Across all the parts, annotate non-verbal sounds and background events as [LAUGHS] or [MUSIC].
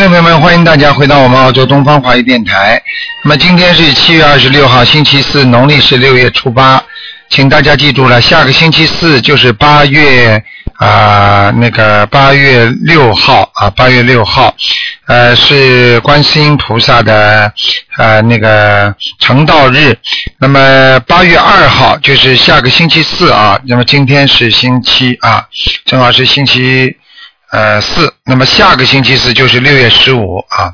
众朋友们，欢迎大家回到我们澳洲东方华语电台。那么今天是七月二十六号，星期四，农历是六月初八，请大家记住了，下个星期四就是八月啊、那个八月六号啊，八月六号，呃，是观世音菩萨的呃那个成道日。那么八月二号就是下个星期四啊，那么今天是星期啊，正好是星期。呃四，那么下个星期四就是六月十五啊。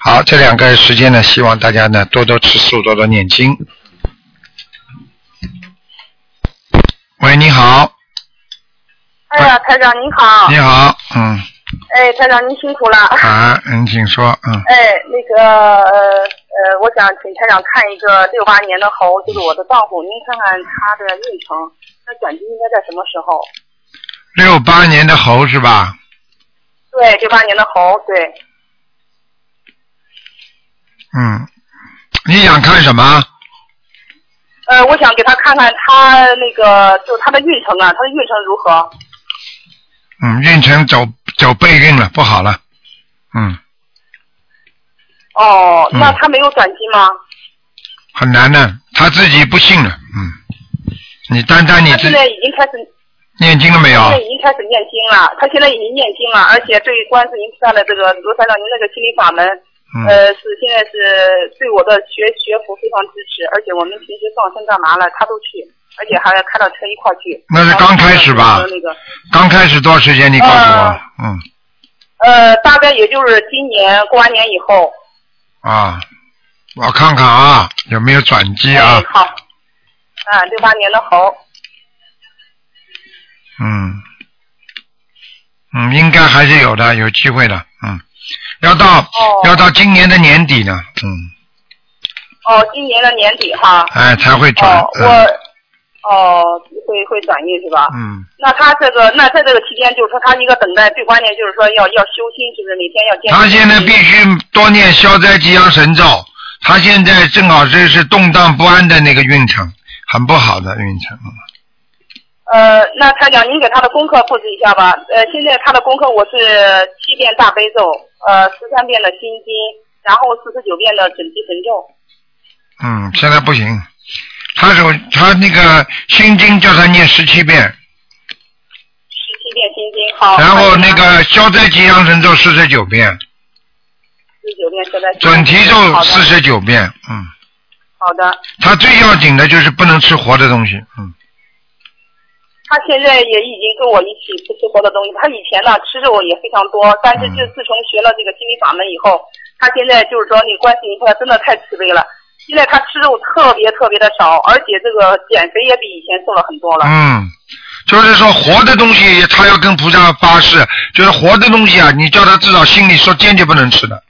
好，这两个时间呢，希望大家呢多多吃素，多多念经。喂，你好，哎呀，台长您好。你好，嗯，哎，台长您辛苦了。啊，您，请说，嗯，哎，那个呃呃，我想请台长看一个六八年的猴，就是我的丈夫，您看看他的运程，他转机应该在什么时候？六八年的猴是吧？对，九八年的猴，对，嗯，你想看什么？呃，我想给他看看他那个，就他的运程啊，他的运程如何？嗯，运程走走背运了，不好了，嗯，哦，嗯那他没有转机吗？很难的，他自己不信了，嗯，你单单你现在已经开始，念经了没有现？在已经开始念经了，他现在已经念经了，而且对观世音菩萨的这个罗台长您那个心理法门，嗯，呃，是现在是对我的学学佛非常支持，而且我们平时放生干嘛了，他都去，而且还开了车一块去。那是刚开始吧那个刚开始多少时间？你告诉我呃，嗯。呃，大概也就是今年过完年以后。啊，我看看啊，有没有转机啊哎？好。啊，六八年的猴。嗯，嗯，应该还是有的，有机会的，嗯，要到、哦。要到今年的年底呢，嗯，哦，今年的年底哈。哎，才会转，哦，嗯。我哦会会转运是吧？嗯，那他这个，那在这个期间，就是说他一个等待，最关键就是说要要修心，是不是每天要坚持？他现在必须多念消灾吉祥神咒，他现在正好这是动荡不安的那个运程，很不好的运程，嗯呃，那台长，您给他的功课布置一下吧。呃，现在他的功课我是七遍大悲咒，呃，十三遍的心经，然后四十九遍的准提神咒。嗯，现在不行，他首他那个心经叫他念十七遍，十七遍心经，好。然后那个消灾吉祥神咒四十九遍，四十九遍现在。准提咒四十九遍，嗯。好的，他最要紧的就是不能吃活的东西，嗯，他现在也已经跟我一起不吃活的东西。他以前呢吃肉也非常多，但是就嗯自从学了这个心理法门以后，他现在就是说那个观世音菩萨真的太慈悲了。现在他吃肉特别特别的少，而且这个减肥也比以前瘦了很多了。嗯，就是说活的东西他要跟菩萨发誓，就是活的东西啊，你叫他至少心里说坚决不能吃的。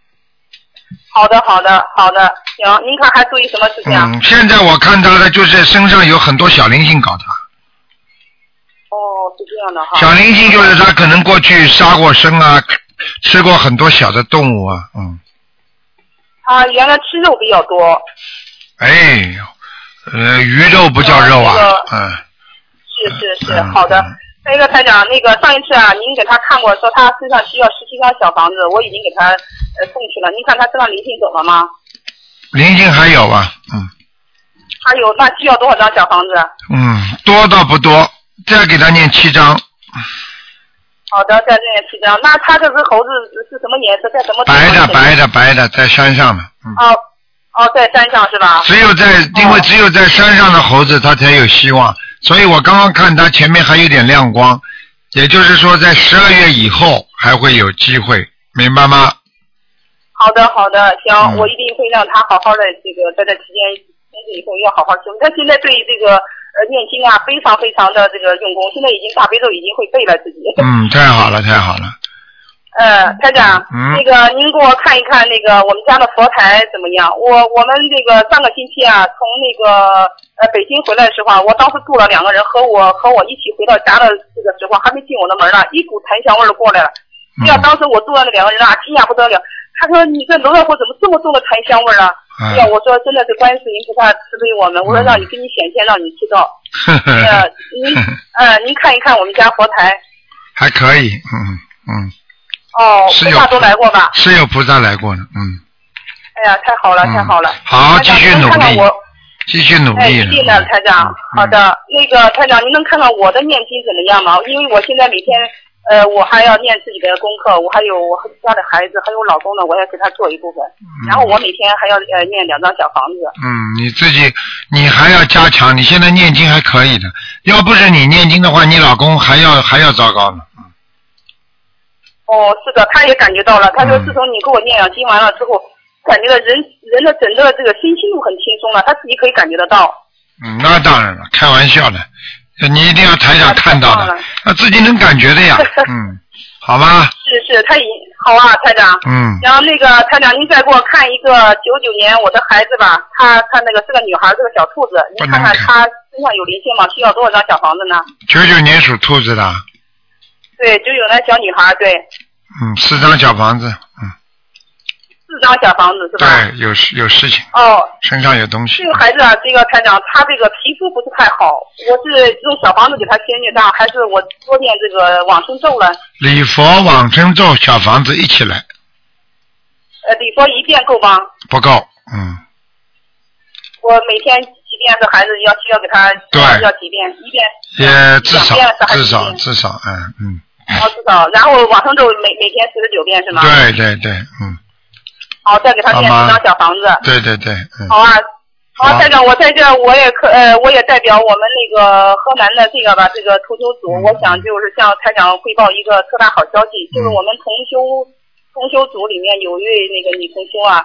好的，好的，好的，行，您看还注意什么事情啊？嗯，现在我看他的就是身上有很多小灵性搞他，哦，是这样的哈。小灵性就是他可能过去杀过生啊，吃过很多小的动物啊，嗯，他原来吃肉比较多，哎呦，呃，鱼肉不叫肉啊哦，嗯，是是是，嗯好的那。个台长，那个上一次啊，您给他看过，说他身上需要十七张小房子，我已经给他呃送去了。您看他身上灵性走了吗？灵性还有啊，嗯还有那需要多少张小房子？嗯，多倒不多，再给他念七章，好的，在这里七张。那他这只猴子是什么颜色？在什么白的白的白的，在山上的，嗯。哦哦，在山上是吧？只有在，因为只有在山上的猴子，它才有希望。所以我刚刚看它前面还有点亮光，也就是说，在十二月以后还会有机会，明白吗？好的，好的，行，嗯我一定会让他好好的这个在这期间从此以后要好好修。他现在对这个呃念经啊非常非常的这个用功，现在已经大悲咒已经会背了自己。嗯，太好了，太好了。[LAUGHS] 呃，台长，嗯那个您给我看一看那个我们家的佛台怎么样？我我们那个上个星期啊，从那个呃北京回来的时候啊，我当时住了两个人，和我和我一起回到家的这个时候，还没进我的门呢，一股檀香味儿过来了。哎呀，嗯当时我住的那两个人啊，惊讶不得了。他说：“你这楼上户怎么这么重的檀香味儿啊？”哎呀，嗯，我说真的是观世音菩萨慈悲我们，我说让你给你显现，让你知道。呵 [LAUGHS] 呵呃，您呃，您看一看我们家佛台。还可以，嗯嗯，哦，菩萨都来过吧？是有菩萨来过的，嗯，哎呀，太好了，嗯太好了。好继续努力继续努哎，力。一定的，台长嗯。好。的，那个台长，您能看看我的念经怎么样吗？因为我现在每天，呃，我还要念自己的功课，我还有我家的孩子，还有老公呢，我要给他做一部分。然后我每天还要呃念两张小房子。嗯，你自己你还要加强，你现在念经还可以的，要不是你念经的话，你老公还要还要糟糕呢。嗯哦，是的，他也感觉到了。他说，嗯自从你给我念了经完了之后，感觉到人人的整个这个身心情都很轻松了，他自己可以感觉得到。嗯，那当然了，开玩笑的，你一定要台长看到的 [LAUGHS] 他自己能感觉的呀。[LAUGHS] 嗯，好吧，是是，他已好啊，台长。嗯，然后那个台长，您再给我看一个九九年我的孩子吧，她她那个是个女孩，是个小兔子，您看看看她身上有灵性吗？需要多少张小房子呢？九九年属兔子的，对，九九年小女孩，对，嗯，四张小房子，嗯，四张小房子是吧？对，有事有事情，哦，身上有东西这。个孩子啊，这个台长，他这个皮肤不是太好，我是用小房子给他先念账，还是我多念这个往生咒呢？礼佛往生咒小房子一起来呃，礼佛一遍够吗？不够，嗯，我每天几遍是孩子要需要给他对要几遍？一遍。也至少至少至少，嗯嗯，哦，至少，然后往生咒每每天四十九遍是吗？。对对对，嗯，好，再给他念好吗几张小房子。对对对，嗯，好啊。好，好台长，我在这我也可呃，我也代表我们那个河南的这个吧，这个同修组，嗯我想就是向台长汇报一个特大好消息，就是嗯我们同修同修组里面有一位那个女同修啊，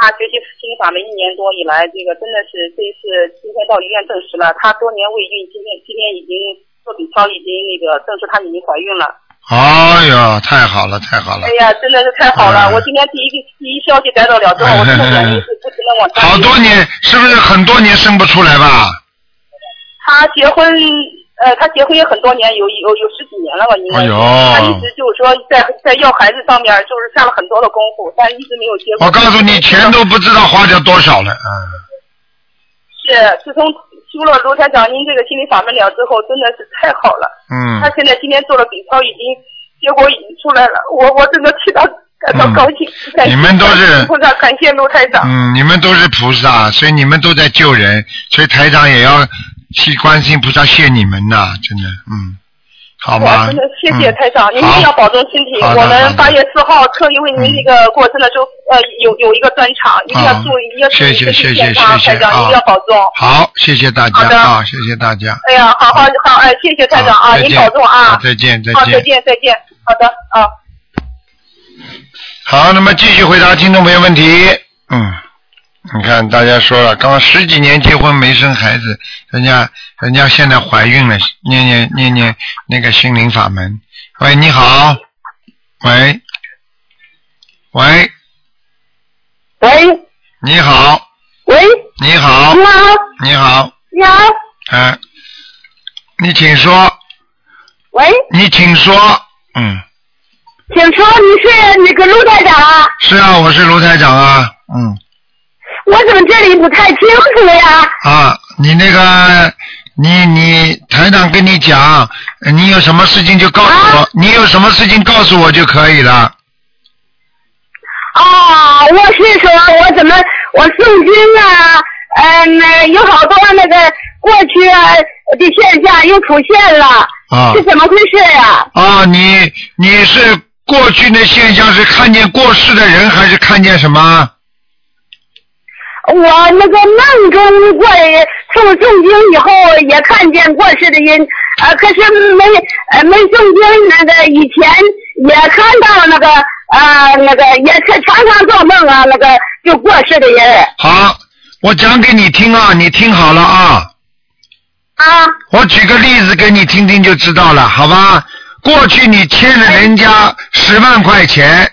她学习心灵法门一年多以来，这个真的是这一次今天到医院证实了，她多年未孕，今天今天已经做 B 超，已经那个证实她已经怀孕了。哎呀，太好了太好了哎，呀，真的是太好了！嗯我今天第一个第一消息得到了之后，我真的眼泪是不停的往下。好多年是不是很多年生不出来吧？他结婚，呃，他结婚也很多年，有有有十几年了吧，应该是。哎呦他一直就是说在在要孩子上面，就是下了很多的功夫，但一直没有结果。我告诉你，钱都不知道花掉多少了，嗯，是自从修了卢台长您这个心理法门了之后，真的是太好了。嗯他嗯，现在今天做了 B 超，已经结果已经出来了，我我真的替他感到高兴。嗯你们都是菩萨，感谢卢台长。嗯，你们都是菩萨，所以你们都在救人，所以台长也要替观世音菩萨谢你们呐，真的，嗯，好哇，吗？真的谢谢嗯台长，您一定要保重身体。我们八月四号特意为您那个过生的时候，呃，有有一个专场，一定要注意，一定要注意身谢谢谢谢体健康，谢谢台长啊一定要保重。好，谢谢大家啊，谢谢大家。哎呀，好好好，哎，谢谢台长啊，您保重啊。再见再好，再见。见再见。好的啊。好，那么继续回答听众朋友问题。嗯，你看大家说了，刚十几年结婚没生孩子，人家人家现在怀孕了，念念念念那个心灵法门。喂，你好，喂，喂，喂。你好，喂，你好。你，好，你好，你好，啊，你请说，喂，你请说，嗯，请说你是那个卢台长啊？是啊，我是卢台长啊，嗯。我怎么这里不太清楚呀？啊，你那个，你你台长跟你讲，呃你有什么事情就告诉我，啊你有什么事情告诉我就可以了。啊，我是说我怎么我诵经啊，嗯、那有好多那个过去啊的现象又出现了，啊是怎么回事呀、啊，你你是过去的现象是看见过世的人，还是看见什么？我那个梦中过诵诵经以后也看见过世的人，呃，可是没呃没诵经那个以前也看到那个呃那个也是常常做梦啊，那个就过世的人好，我讲给你听啊，你听好了啊。啊我举个例子给你听听就知道了，好吧？过去你欠了人家十万块钱，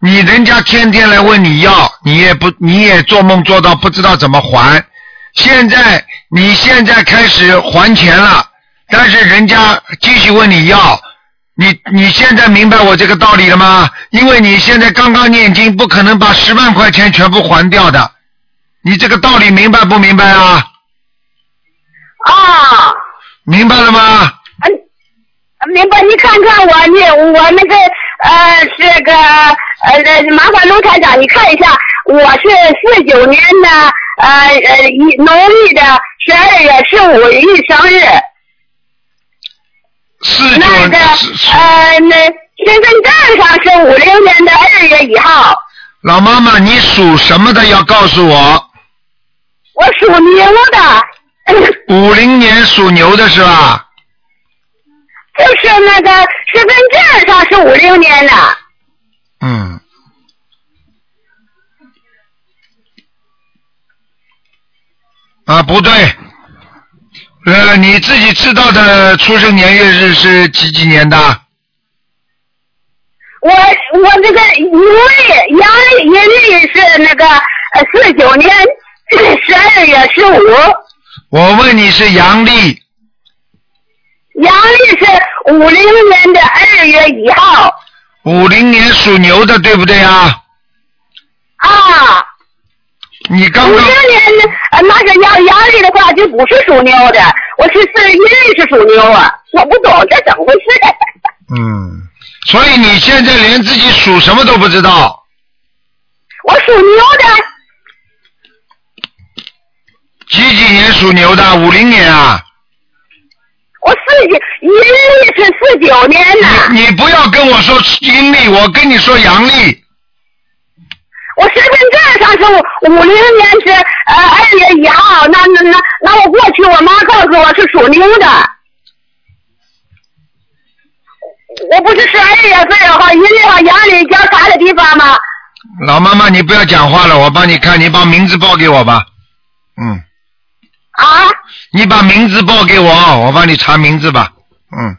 你人家天天来问你要，你也不，你也做梦做到不知道怎么还。现在你现在开始还钱了，但是人家继续问你要，你你现在明白我这个道理了吗？因为你现在刚刚念经，不可能把十万块钱全部还掉的。你这个道理明白不明白啊？啊。明白了吗？嗯，明白？你看看我，你我那个呃，这个呃，麻烦卢台长你看一下，我是四九年的呃呃一农历的十二月十五日生日，四九那个呃那身份证上是五零年的二月一号，老妈妈，你属什么的？要告诉我。我属牛的，[LAUGHS] 五零年属牛的是吧？就是那个身份证上是五零年的，嗯。啊，不对，呃，你自己知道的出生年月日是几几年的？我我这个阴历阳历阴历是那个呃四九年十二月十五，我问你是阳历，阳历是五零年的二月一号五零年属牛的，对不对啊？啊。你刚刚零年的呃那个阳阳历的话就不是属牛的，我是是阴历是属牛啊，我不懂这怎么回事？嗯，所以你现在连自己属什么都不知道，我属牛的，几几年属牛的？五零年啊？我四九阴历是四九年的，你你不要跟我说阴历，我跟你说阳历。我身份证上是五零年是呃二月一号，那那那那我过去我妈告诉我是属牛的，我不是十二月份哈阴历和阳历交叉的地方吗？老妈妈，你不要讲话了，我帮你看，你把名字报给我吧。嗯，啊，你把名字报给我，我帮你查名字吧。嗯，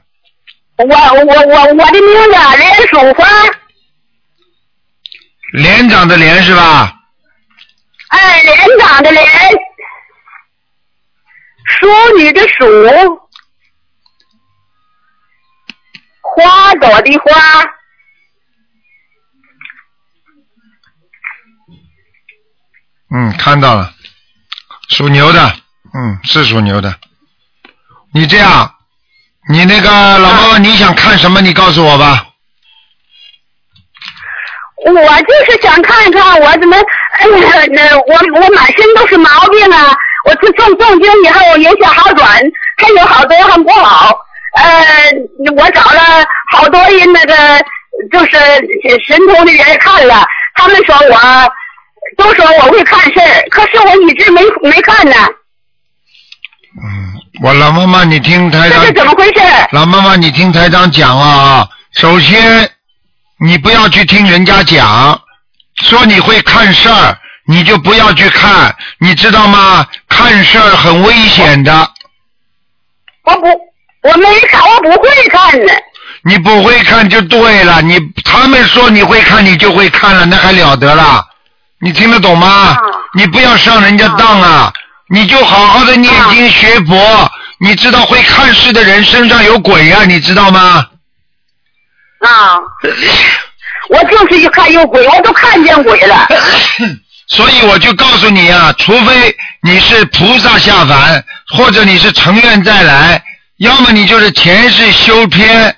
我我我我的名字连淑花，连长的连是吧？哎，连长的连，淑女的淑，花朵的花。嗯，看到了，属牛的，嗯，是属牛的。你这样，你那个老妈妈，你想看什么？你告诉我吧。我就是想看看我怎么，哎呀，那我我满身都是毛病啊！我自从中经以后有些好转，还有好多很不好。呃，我找了好多人那个就是神通的人看了，他们说我都说我会看事儿，可是我一直没没看呢，嗯，我老妈妈，你听台长这是怎么回事？老妈妈，你听台长讲啊，首先你不要去听人家讲，说你会看事儿，你就不要去看，你知道吗？看事儿很危险的，我不，我没看，我不会看的。你不会看就对了，你他们说你会看，你就会看了，那还了得了？你听得懂吗？啊你不要上人家当啊！你就好好的念经学佛，你知道会看事的人身上有鬼啊，你知道吗？啊，我就是一看有鬼，我都看见鬼了。[COUGHS] 所以我就告诉你啊，除非你是菩萨下凡，或者你是成愿再来，要么你就是前世修偏，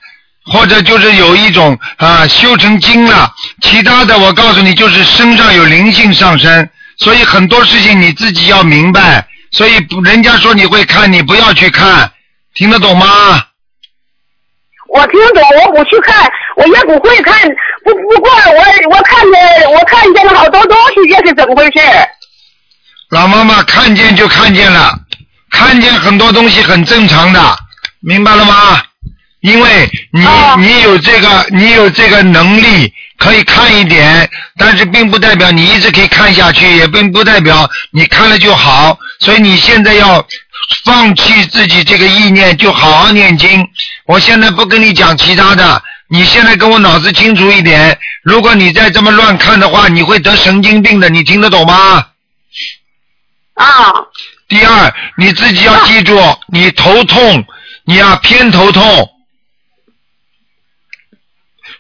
或者就是有一种啊修成精了。其他的我告诉你，就是身上有灵性上升。所以很多事情你自己要明白。所以人家说你会看，你不要去看，听得懂吗？我听懂，我不去看，我也不会看。不不过我我看见我看见了好多东西，这是怎么回事？老妈妈看见就看见了，看见很多东西很正常的，明白了吗？因为你、哦你有这个你有这个能力可以看一点，但是并不代表你一直可以看下去，也并不代表你看了就好。所以你现在要放弃自己这个意念，就好好念经。我现在不跟你讲其他的，你现在跟我脑子清楚一点。如果你再这么乱看的话，你会得神经病的，你听得懂吗？啊第二，你自己要记住，你头痛，你要偏头痛，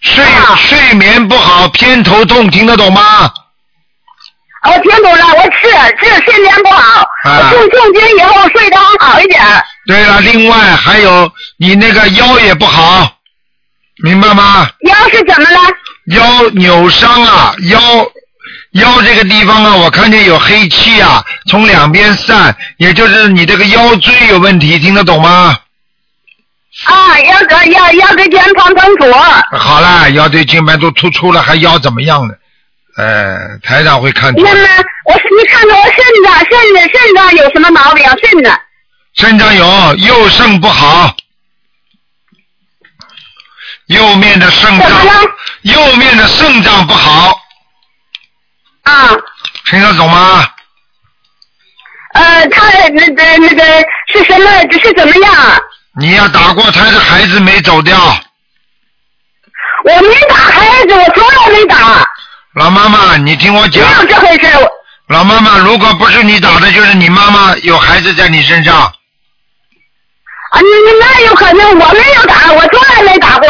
睡啊睡眠不好，偏头痛，听得懂吗？我听懂了，我是是睡眠不好，啊我诵诵经以后睡得好一点。对了，另外还有你那个腰也不好，明白吗？腰是怎么了？腰扭伤了，腰腰这个地方啊，我看见有黑气啊，从两边散，也就是你这个腰椎有问题，听得懂吗？啊，腰椎腰腰椎间盘突出。好了，腰椎间盘都突出了，还腰怎么样呢？呃，台长会看出那么来。我你看看我肾脏肾脏肾脏有什么毛病？肾脏肾脏有右肾不好，右面的肾脏右面的肾脏不好，啊？听得懂吗？呃，他那个那个是什么？这是怎么样？你要打过胎的孩子没走掉，我没打孩子，我从来没打，老妈妈，你听我讲没讲，有这回事。老妈妈，如果不是你打的，就是你妈妈有孩子在你身上，啊，你你那有可能，我没有打，我从来没打过。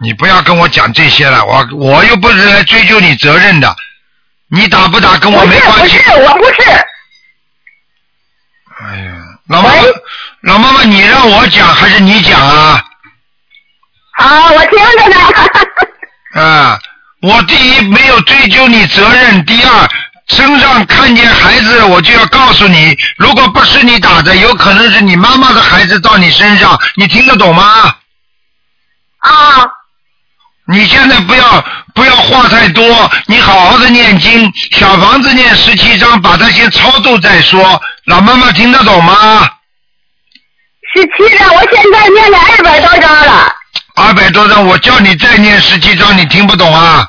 你不要跟我讲这些了，我我又不是来追究你责任的，你打不打跟我没关系。不是，我不是。哎呀，老妈老妈妈，你让我讲还是你讲啊？好，我听着呢。[LAUGHS] 啊，我第一没有追究你责任，第二身上看见孩子，我就要告诉你，如果不是你打的，有可能是你妈妈的孩子到你身上，你听得懂吗？啊，你现在不要不要话太多，你好好的念经，小房子念十七章，把它先超度再说。老妈妈听得懂吗？十七张，我现在念了二百多张了，二百多张，我叫你再念十七张，你听不懂啊？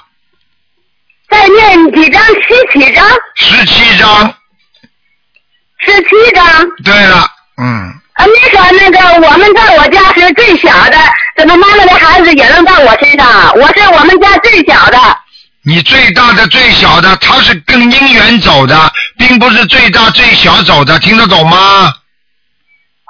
再念几张？十七张，十七张，十七张。对了，嗯，啊，你说那个我们在我家是最小的，怎么妈妈的孩子也能到我身上？我是我们家最小的。你最大的最小的，他是跟姻缘走的，并不是最大最小走的，听得懂吗？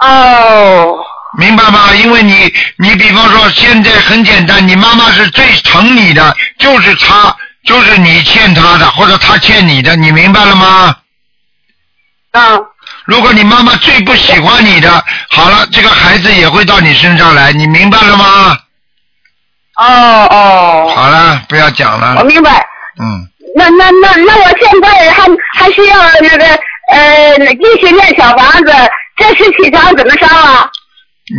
哦，明白吗？因为你，你比方说现在很简单，你妈妈是最疼你的，就是她，就是你欠她的，或者她欠你的，你明白了吗？嗯，如果你妈妈最不喜欢你的，好了，这个孩子也会到你身上来，你明白了吗？哦哦，好了，不要讲了我，明白。嗯，那那那那我现在还还需要那个呃继续念小房子，这十七张怎么烧啊？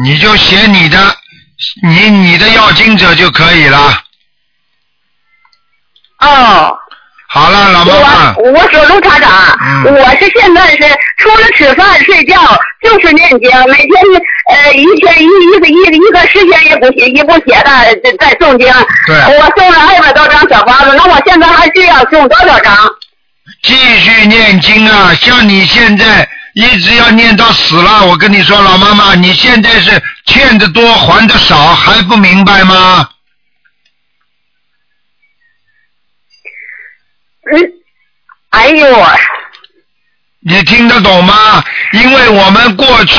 你就写你的，你你的要经者就可以了。哦，好了，老妈妈，我我说卢厂长，嗯我是现在是除了吃饭睡觉就是念经，每天呃一天一一个一个一个时间也不写也不写的在在诵经。对我送了二百多张小房子，那我现在还需要送多少张？继续念经啊！像你现在一直要念到死了，我跟你说，老妈妈，你现在是欠的多还的少，还不明白吗？嗯，哎呦，你听得懂吗？因为我们过去，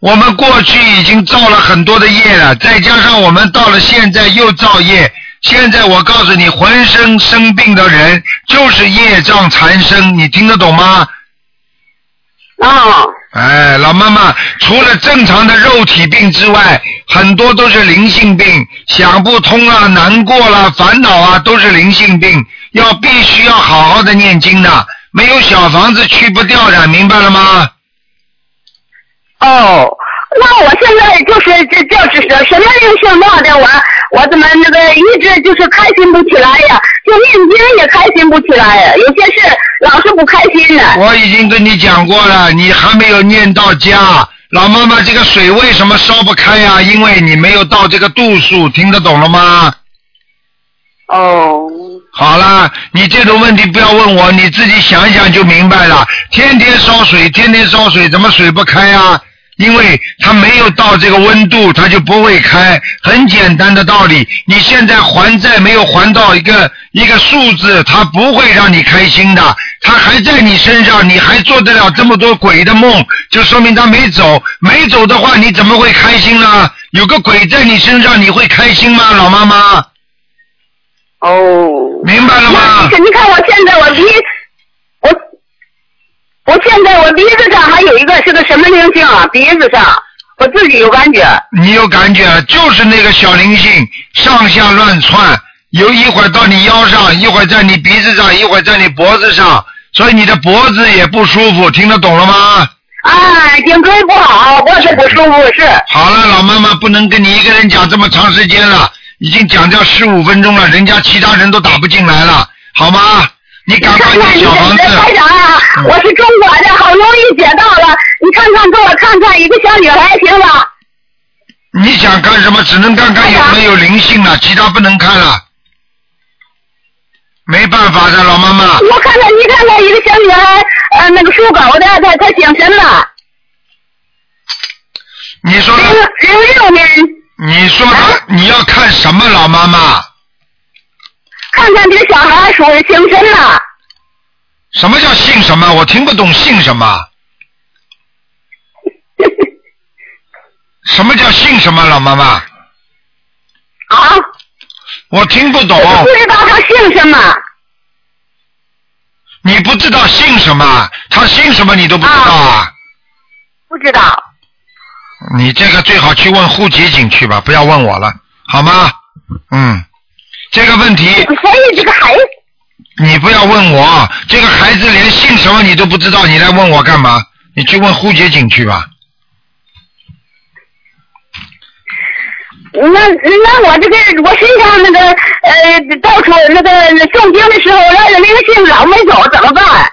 我们过去已经造了很多的业了，再加上我们到了现在又造业。现在我告诉你，浑身生病的人就是业障缠身，你听得懂吗？啊、哎，老妈妈，除了正常的肉体病之外，很多都是灵性病，想不通啊，难过了，烦恼啊，都是灵性病，要必须要好好的念经的，没有小房子去不掉的，明白了吗？哦，那我现在就是这就是什什么灵性闹的，我我怎么那个一直就是开心不起来呀？就念经也开心不起来呀，有些事老是不开心的。我已经跟你讲过了，你还没有念到家。老妈妈，这个水为什么烧不开呀、因为你没有到这个度数，听得懂了吗？哦，好了，你这种问题不要问我，你自己想一想就明白了。天天烧水，天天烧水，怎么水不开呀、因为它没有到这个温度，它就不会开。很简单的道理，你现在还债没有还到一个一个数字，它不会让你开心的。它还在你身上，你还做得了这么多鬼的梦，就说明它没走。没走的话，你怎么会开心呢？有个鬼在你身上，你会开心吗，老妈妈？哦，明白了吗？那你看我现在我鼻，我我现在我鼻子上还有一个是个什么灵性啊？鼻子上，我自己有感觉。你有感觉，就是那个小灵性上下乱窜，有一会儿到你腰上，一会儿在你鼻子上，一会儿在你脖子上，所以你的脖子也不舒服，听得懂了吗？啊，颈椎不好，脖子不舒服是。好了，老妈妈不能跟你一个人讲这么长时间了，已经讲掉十五分钟了，人家其他人都打不进来了，好吗？你赶快看看你念小房子。[LAUGHS] 台长啊，嗯我是中国的，好容易接到了，你看看给我看看一个小女孩行吗？你想看什么？只能看看有没有灵性了，其他不能看了。没办法的，老妈妈。我看看，你看看一个小女孩，呃，那个属狗的，她她姓什么？你说零零六年，你说的你要看什么，老妈妈？看看这个小孩属姓什么？什么叫姓什么？我听不懂姓什么。[LAUGHS] 什么叫姓什么，老妈妈？啊，我听不懂。不知道他姓什么。你不知道姓什么？他姓什么你都不知道啊？不知道。你这个最好去问户籍警去吧，不要问我了，好吗？嗯，这个问题所以这个孩子，你不要问我，这个孩子连姓什么你都不知道，你来问我干嘛？你去问户籍警去吧。那那我这个我身上那个呃到处那个诵经的时候，那个灵性老没走，怎么办？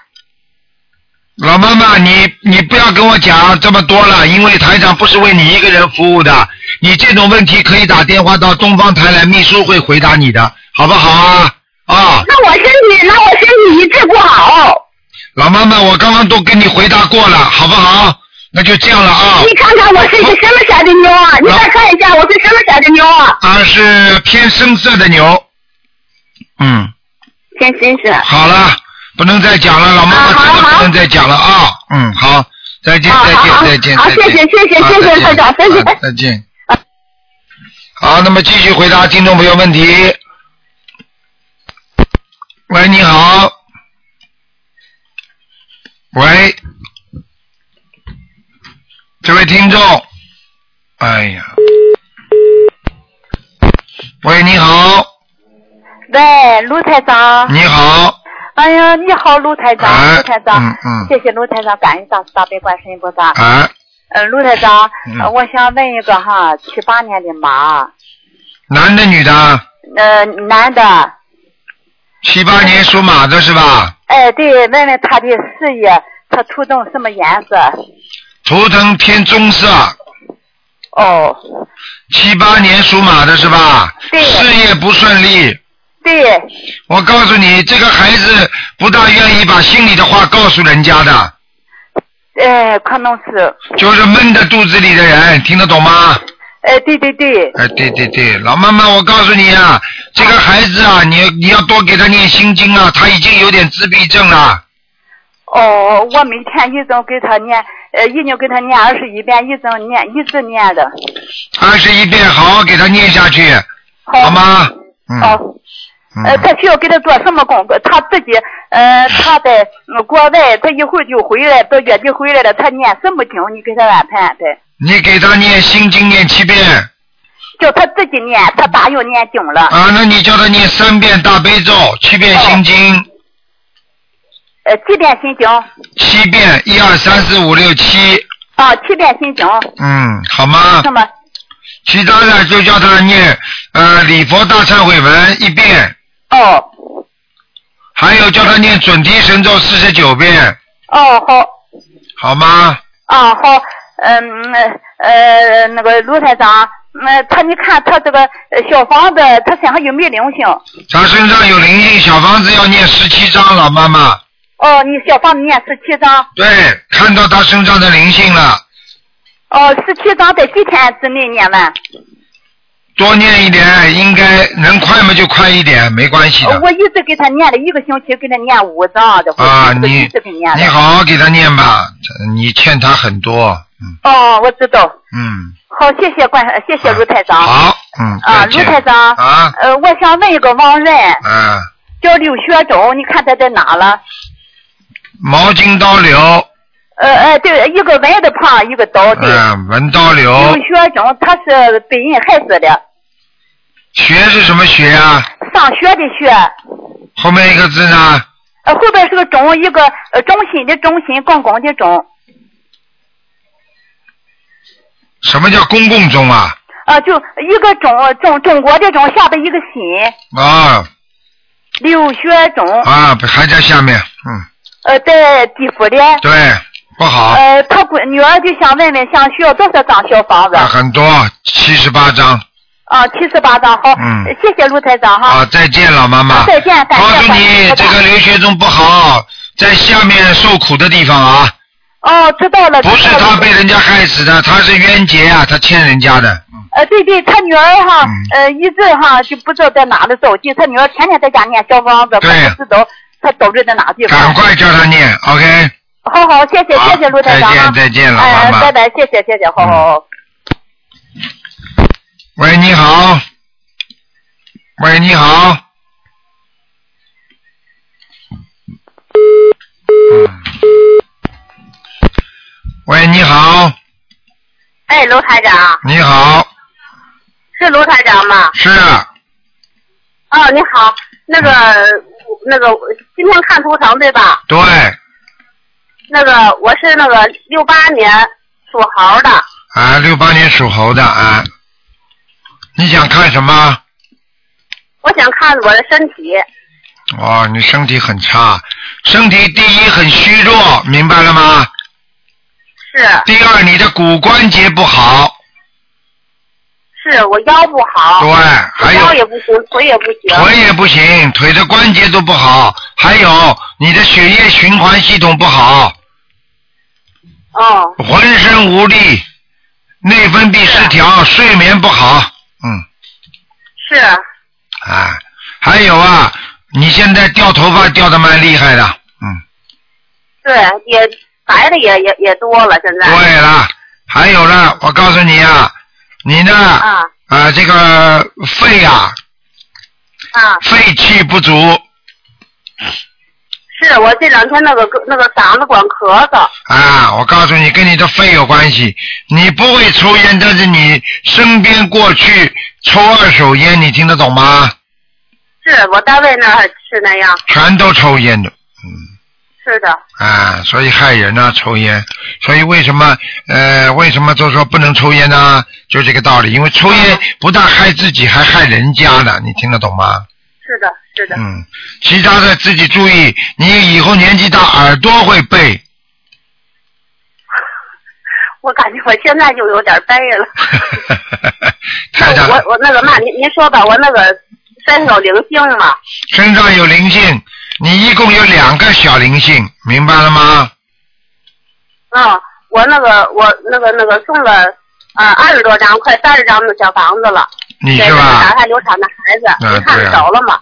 老妈妈，你你不要跟我讲这么多了，因为台长不是为你一个人服务的。你这种问题可以打电话到东方台来，秘书会回答你的，好不好啊？啊，那我身体，那我身体一直不好。老妈妈，我刚刚都跟你回答过了，好不好？那就这样了啊。你看看我是一个什么色的牛啊？你再看一下我是什么色的牛啊？啊，是偏深色的牛。嗯，偏深色。好了，不能再讲了，老妈不能再讲了啊。嗯，好，再见，再见，再见，好再见。谢谢谢谢谢谢好再见台长谢谢好再见。好，那么继续回答听众朋友问题。喂，你好。喂，这位听众，哎呀，喂，你好，喂，卢台长。你好，哎呀，你好，卢台长，哎卢台长，嗯嗯谢谢卢台长，感恩大慈大悲观世音菩萨。啊，嗯，卢台长，我想问一个哈，七八年的马，男的女的？呃，男的，七八年属马的是吧？哎，对，问问他的事业，他图腾什么颜色？图腾偏棕色，哦，七八年属马的是吧？对事业不顺利。对，我告诉你，这个孩子不大愿意把心里的话告诉人家的，哎，可能是，就是闷在肚子里的人，听得懂吗？哎，对对对，哎，对对对，老妈妈，我告诉你啊，这个孩子啊，你你要多给他念心经啊，他已经有点自闭症了。哦，我每天一整给他念，呃，一经给他念二十一遍，一整念，一直念的，二十一遍，好好给他念下去，好吗？嗯。好。呃，嗯。他需要给他做什么工作？他自己，呃，[LAUGHS] 他在呃国外，他一会儿就回来，到月底回来了，他念什么经？你给他安排安排，你给他念心经念七遍叫他自己念，他大用念经了。啊，那你叫他念三遍大悲咒，七遍心经，呃，七遍心经？七遍一二三四五六七，啊，七遍心经。嗯，好吗？什么？其他的就叫他念呃礼佛大忏悔文一遍，哦，还有叫他念准提神咒四十九遍，哦，好，好吗？啊，好，嗯，呃，那个卢台长，那、他你看他这个呃小房子，他身上有没有灵性？他身上有灵性，小房子要念十七章，老妈妈。哦，你小房子念十七章。对，看到他身上的灵性了，哦，十七章在几天之内念完？多念一点，应该能快嘛就快一点，没关系的。我一直给他念了一个星期，给他念五张的，啊，你。你好好给他念吧，你欠他很多，嗯哦，我知道。嗯。好，谢谢关，谢谢卢台长。好，嗯，啊，卢台长。啊。呃，我想问一个亡人，嗯，叫刘学忠，你看他在哪了？毛巾刀流，呃呃，对，一个文的旁，一个刀，对。嗯，文刀刘流，学忠，他是被人害死的，学是什么学啊？上学的学。后面一个字呢？呃，后边是个中，一个呃中心的中心，公共的中，什么叫公共中啊？啊，就一个中中中国的中，下边一个心，啊刘学忠，啊，还在下面，嗯，呃，在地府的，对，不好，呃，他闺女儿就想问问，想需要多少张小房子？啊，很多，七十八张，啊，七十八张，好，嗯谢谢卢台长哈。啊，再见，老妈妈。啊再见感告诉谢你，这个刘学忠不好，在下面受苦的地方啊，哦，知道了。不是他被人家害死的，他是冤结啊，他欠人家的。嗯呃，对对，他女儿哈嗯，呃，一直哈就不知道在哪里走进，他女儿天天在家念小房子，不知道他走着在哪地方。赶快叫他念，OK。好好，谢谢谢谢卢台长再见啊再见老哎妈妈拜拜，谢谢谢谢，好好好。喂，你好。喂，你好。嗯。喂，你好，哎，卢台长，你好，是卢台长吗？是哦，你好，那个那个，今天看图腾对吧？对，那个我是那个六八年属猴的，啊，六八年属猴的啊，你想看什么？我想看我的身体。哦，你身体很差，身体第一很虚弱，明白了吗？是第二，你的骨关节不好，是，我腰不好，对，还有腰也不行，腿也不行。腿也不行，腿的关节都不好，还有你的血液循环系统不好，哦，浑身无力，内分泌失调，睡眠不好，嗯，是啊，还有啊，你现在掉头发掉的蛮厉害的，嗯，对，也白的也也也多了，现在。对了，还有呢，我告诉你啊，你呢，啊啊，这个肺啊，啊，肺气不足，是我这两天那个那个嗓子管咳嗽。啊，我告诉你，跟你的肺有关系。你不会抽烟，但是你身边过去抽二手烟，你听得懂吗？是我单位那是那样，全都抽烟的，嗯，是的，啊，所以害人啊，抽烟。所以为什么呃，为什么都说不能抽烟呢？就这个道理，因为抽烟不但害自己，还害人家呢，你听得懂吗？是的，是的。嗯，其他的自己注意，你以后年纪大，耳朵会背。[LAUGHS] 我感觉我现在就有点背了。[LAUGHS] 台长，我我那个嘛，您您说吧，我那个身上有灵性嘛？身上有灵性，你一共有两个小灵性，明白了吗？嗯，我那个我那个那个送了呃二十多张，快三十张的小房子了，你是吧打？胎流产的孩子，啊您看着了吗？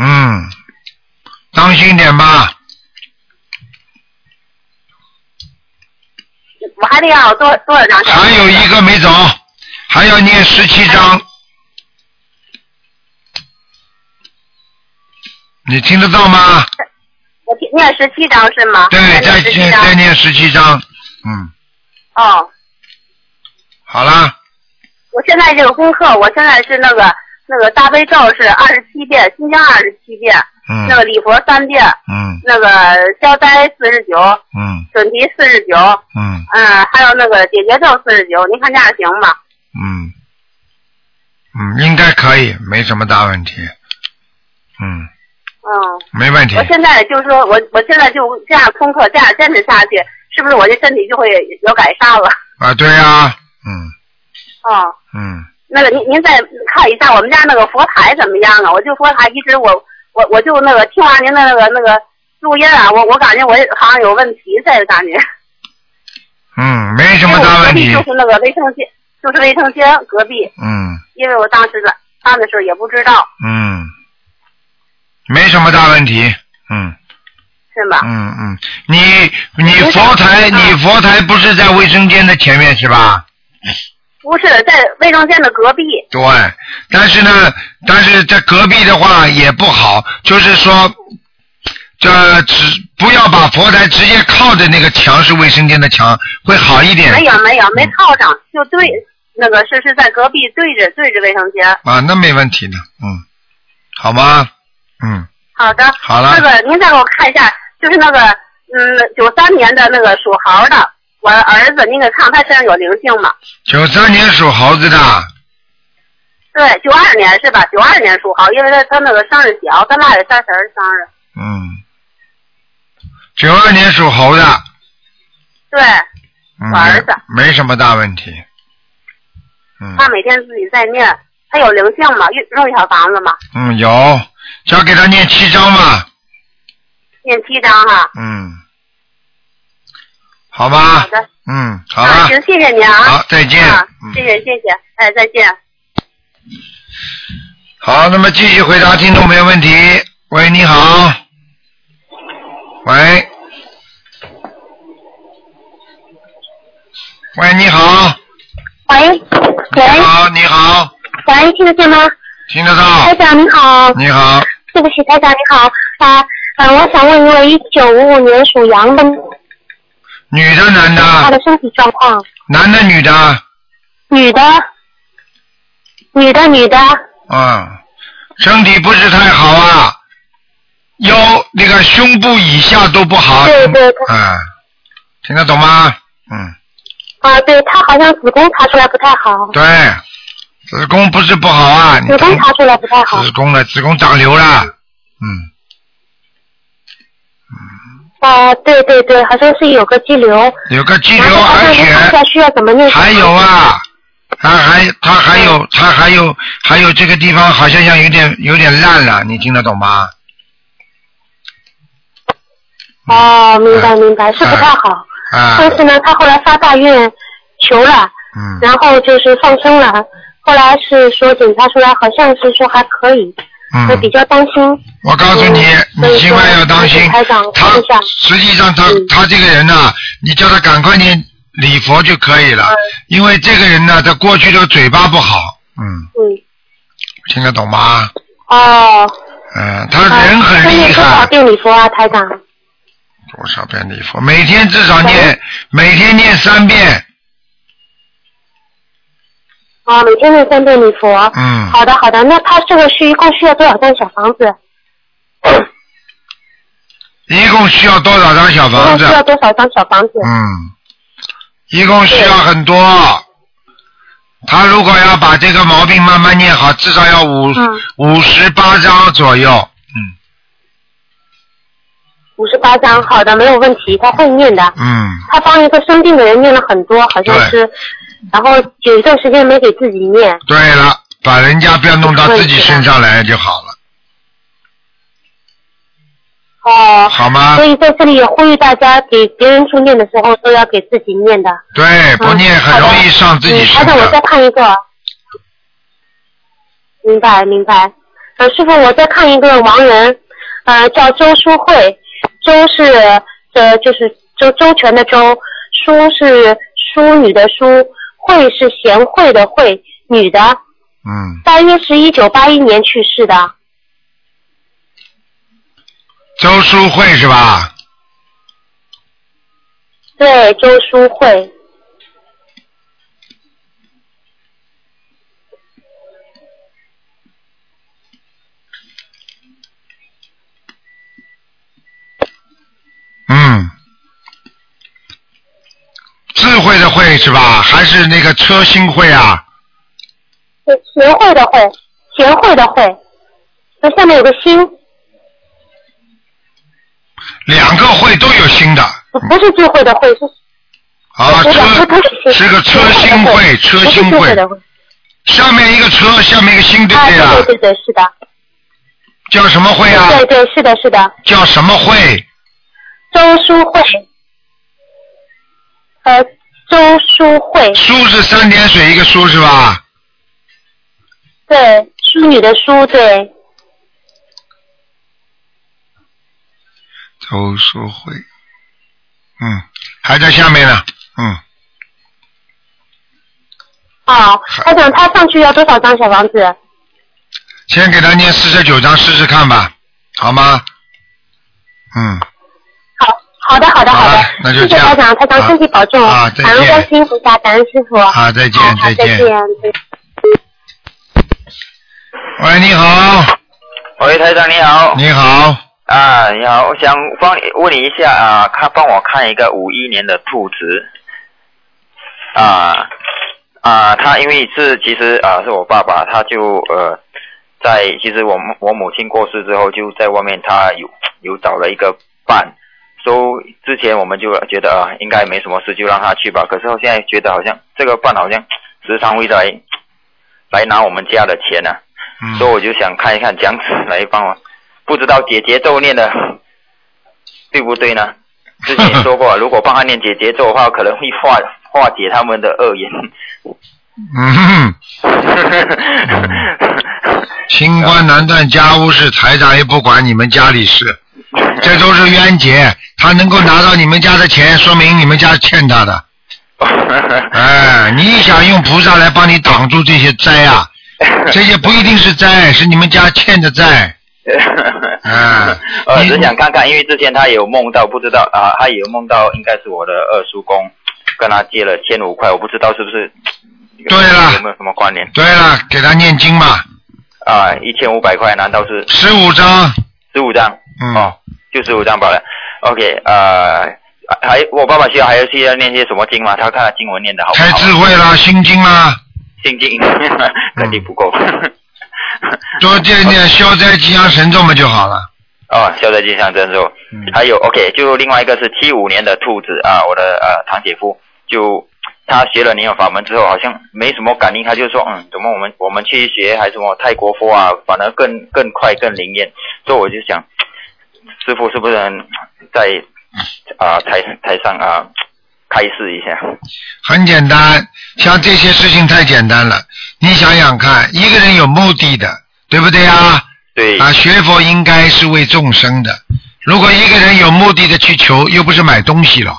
嗯，当心点吧。我还得要多多少张？还有一个没走，还要念十七张。你听得到吗？念十七章是吗？对，念再念再再念十七章。嗯，哦，好啦，我现在这个功课，我现在是那个那个大悲咒是二十七遍，心经二十七遍，嗯。那个礼佛三遍，嗯。那个消灾四十九，嗯。准提四十九，嗯。嗯，还有那个解决咒四十九，您看这样行吗？嗯。嗯，应该可以，没什么大问题。嗯，嗯，没问题我。现在就是说我我现在就这样功课这样坚持下去，是不是我这身体就会有改善了？啊，对呀、嗯哦，嗯，那个您您再看一下我们家那个佛台怎么样啊？我就佛台一直我我我就那个听完您的那个那个录音啊，我我感觉我好像有问题这个感觉。嗯，没什么大问题。隔壁就是那个卫生间，就是卫生间隔壁，嗯因为我当时来看的时候也不知道，嗯，没什么大问题。嗯是吧？嗯嗯，你你佛台嗯你佛台不是在卫生间的前面是吧？不是在卫生间的隔壁。对，但是呢，但是在隔壁的话也不好，就是说这只不要把佛台直接靠着那个墙是卫生间的墙，会好一点。没有没有没靠上，就对那个是是在隔壁对着对着卫生间。啊，那没问题的，嗯，好吗？嗯，好的。好了那个您再给我看一下，就是那个嗯九三年的那个属猴的，我儿子，您给看他身上有灵性吗？九三年属猴子的，对，九二年是吧？九二年属猴，因为他他那个生日小，他腊月三十儿生日。嗯，九二年属猴的，对，嗯，我儿子没什么大问题。嗯他每天自己在念，他有灵性吗？用用小房子吗？嗯，有，只要给他念七章嘛，念七章哈。嗯，好吧好，的。嗯，好行，谢谢你啊。好，再见。谢谢谢谢，哎，再见。好，那么继续回答听众朋友问题。喂，你好。喂。喂，你好。喂你好，你好，喂，听得见吗？听得到？台长你好，你好，对不起，台长你好。啊啊，我想问一位一九五五年属羊的，女的男的？他的身体状况，男的女的？女的，女的女的，嗯，身体不是太好啊，腰那个胸部以下都不好。对对对。嗯，听得懂吗？嗯，啊，对他好像子宫查出来不太好，对，子宫不是不好啊，子宫查出来不太好。子宫了，子宫长瘤了。嗯，啊，对对对，好像是有个肌瘤，有个肌瘤，而且需要怎么念？还有，啊，他还他还有他还有还有这个地方好像像有点有点烂了，你听得懂吗？哦，明白明白，是不太好，啊，但是呢，他后来发大愿求了。嗯，然后就是放生了，后来是说检查出来好像是说还可以，我比嗯，较担心。我告诉你，嗯你千万要当心说台长，他实际上他嗯。他这个人呢，你叫他赶快念礼佛就可以嗯。了，因为这个人呢，他过去的嘴巴不好，嗯，嗯，听得懂吗？哦，嗯，他人很厉害。念多少，遍礼佛啊，台长？多少遍礼佛？每天至少念，每天念三遍，啊，每天念三遍礼佛。嗯，好的好的，那他这个是一共需要多少张小房子？[COUGHS] 一共需要多少张小房子共需？要多少张小房子？嗯，一共需要很多。他如果要把这个毛病慢慢念好，至少要五嗯五十八张左右。嗯五十八张，好的，没有问题，他会念的。嗯，他帮一个生病的人念了很多，好像是，然后有一段时间没给自己念。对了，把人家不要弄到自己身上来就好了，哦，好吗所？以在这里也呼吁大家，给别人去念的时候都要给自己念的。对，不念很容易上自己嗯，身好的，我再。看一个。明白明白。呃，师傅，我再看一个亡人，呃，叫周淑慧，周是呃就是周周全的周，淑是淑女的淑，慧是贤惠的惠，女的，嗯，大约是一九八一年去世的。周淑慧是吧？对，周淑慧。的会是吧？还是那个车心会啊？对，贤惠的会，协会的会，那下面有个心，两个会都有心的。不不是聚会的会，是啊，我两个都车是是个车心会，车不是心慧，智慧的慧。下面一个车，下面一个心，对对啊？对对对对，是的，叫什么会啊？对对是的是的，叫什么会？周书会，呃，周淑慧，书是三点水一个书是吧？对，淑女的淑，对，周淑慧，嗯，还在下面呢，嗯，好，他想他上去要多少张小房子？先给他念四十九张试试看吧，好吗？嗯，好好的好的好的，谢那就这样谢台长，台长啊身体保重，啊再见感恩观世音菩萨，感恩师傅。好再见好好再见再见。喂，你好，喂，台长你好。你好，啊，你好，我想帮你问你一下啊，看帮我看一个五一年的兔子。啊啊，他因为是其实啊是我爸爸，他就呃在其实我我母亲过世之后，就在外面他有有找了一个伴。So, 之前我们就觉得啊应该没什么事，就让他去吧。可是我现在觉得好像这个办好像时常会来来拿我们家的钱呢、嗯所以我就想看一看这样子来帮我，不知道姐姐咒念的对不对呢？之前说过，[LAUGHS] 如果帮他念姐姐咒的话，可能会化化解他们的恶言。嗯哼，[LAUGHS] 清官难断家务事，财长也不管你们家里事，[LAUGHS] 这都是冤结。他能够拿到你们家的钱，说明你们家欠他的。[LAUGHS] 哎，你想用菩萨来帮你挡住这些灾啊？[LAUGHS] 这些不一定是灾，是你们家欠的债。啊呃，你只想看看，因为之前他有梦到，不知道啊，他有梦到应该是我的二叔公跟他借了千五块，我不知道是不是对了有没有什么关联对了，给他念经嘛，啊？一千五百块，难道是十五张。十五张？嗯，哦，就是五张罢了。OK，呃，还我爸爸需要还要需要念些什么经吗？他看他经文念的好不开好？智慧啦，心经啦，心经 [LAUGHS] 肯定不够。多念念消灾吉祥神咒嘛就好了。哦，消灾吉祥神咒。嗯还有 OK，就另外一个是七五年的兔子啊，我的呃堂姐夫，就他学了念法门之后，好像没什么感应，他就说嗯，怎么我们我们去学还什么泰国佛啊，反而更更快更灵验，所以我就想，师傅是不是在啊、台台上啊、开示一下？很简单，像这些事情太简单了。你想想看，一个人有目的的，对不对啊？对，啊，学佛应该是为众生的。如果一个人有目的的去求，又不是买东西了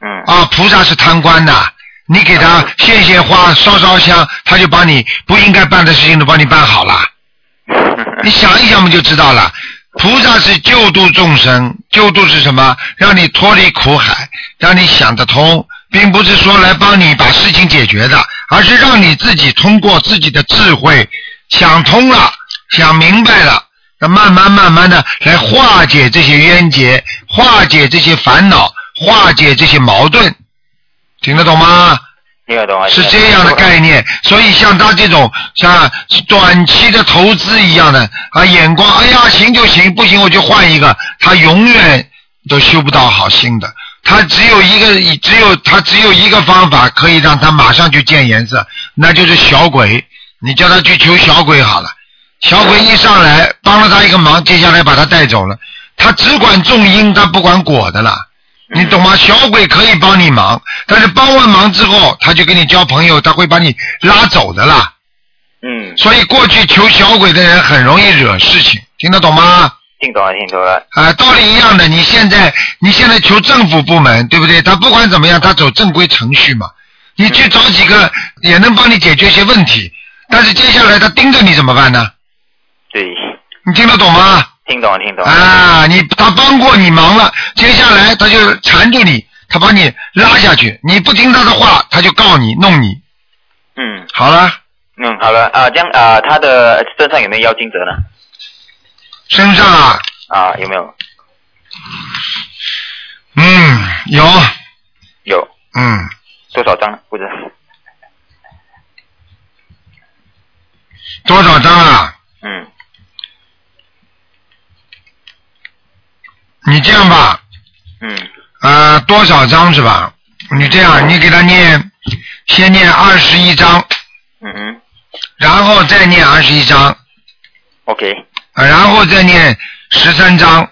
嗯啊，菩萨是贪官的，你给他献献花、烧烧香，他就把你不应该办的事情都帮你办好了。[LAUGHS] 你想一想，不就知道了？菩萨是救度众生，救度是什么？让你脱离苦海，让你想得通，并不是说来帮你把事情解决的，而是让你自己通过自己的智慧想通了，想明白了，那慢慢慢慢的来化解这些冤结，化解这些烦恼，化解这些矛盾，听得懂吗？是这样的概念，所以像他这种像短期的投资一样的啊，眼光，哎呀，行就行，不行我就换一个，他永远都修不到好心的。他只有一个，只有他只有一个方法可以让他马上就见颜色，那就是小鬼。你叫他去求小鬼好了，小鬼一上来帮了他一个忙，接下来把他带走了，他只管种因，他不管果的了。你懂吗？小鬼可以帮你忙，但是帮完忙之后，他就跟你交朋友，他会把你拉走的啦。嗯，所以过去求小鬼的人很容易惹事情，听得懂吗？听懂了，听懂了。啊，道理一样的。你现在你现在求政府部门，对不对？他不管怎么样，他走正规程序嘛。你去找几个也能帮你解决一些问题，但是接下来他盯着你怎么办呢？对，你听得懂吗？听懂了，听懂。啊，你他帮过你忙了，接下来他就缠住你，他把你拉下去，你不听他的话，他就告你弄你。嗯好了，嗯，好了啊，这样啊，他的身上有没有妖精者呢？身上啊，啊，有没有？嗯，有，有嗯，多少张？不知道。多少张啊？嗯你这样吧，嗯。呃，多少张是吧？你这样，你给他念，先念二十一章，嗯。嗯然后再念二十一章，，OK，呃然后再念十三章，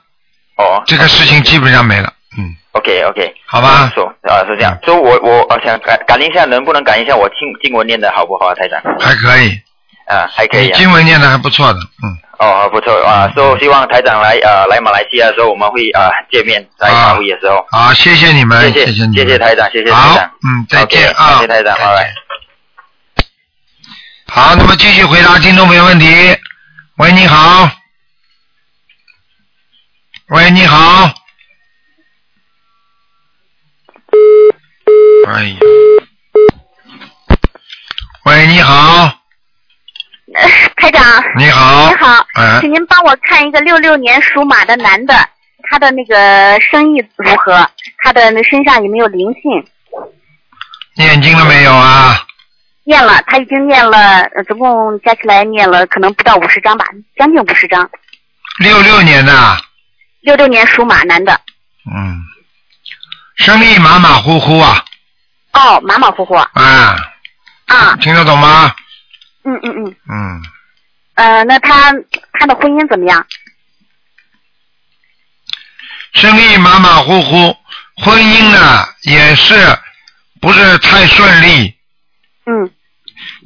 哦。这个事情基本上没了。嗯，，OK OK，好吧？说啊是这样，所以我我我想感感应一下，能不能感应一下我经经文念的好不好啊，台长？还可以，啊，还可以，经文念的还不错的，嗯，哦，不错啊，时以希望台长来啊，来马来西亚的时候我们会啊见面，在大会的时候，啊，谢谢你们，谢谢，谢谢台长，谢谢台长，嗯，再见啊，谢谢台长，拜拜。好，那么继续回答听众朋友问题，喂，你好，喂，你好，哎呀，喂，你好。[LAUGHS] 台长。你好，你好，哎请您帮我看一个六六年属马的男的，他的那个生意如何？他的那身上有没有灵性？念经了没有啊？念了，他已经念了，呃总共加起来念了可能不到五十张吧，将近五十张。六六年的，六六年属马男的，嗯，生意马马虎虎啊，哦，马马虎虎啊，啊，听得懂吗？嗯嗯嗯，嗯，呃，那他他的婚姻怎么样？生意马马虎虎，婚姻呢也是不是太顺利，嗯。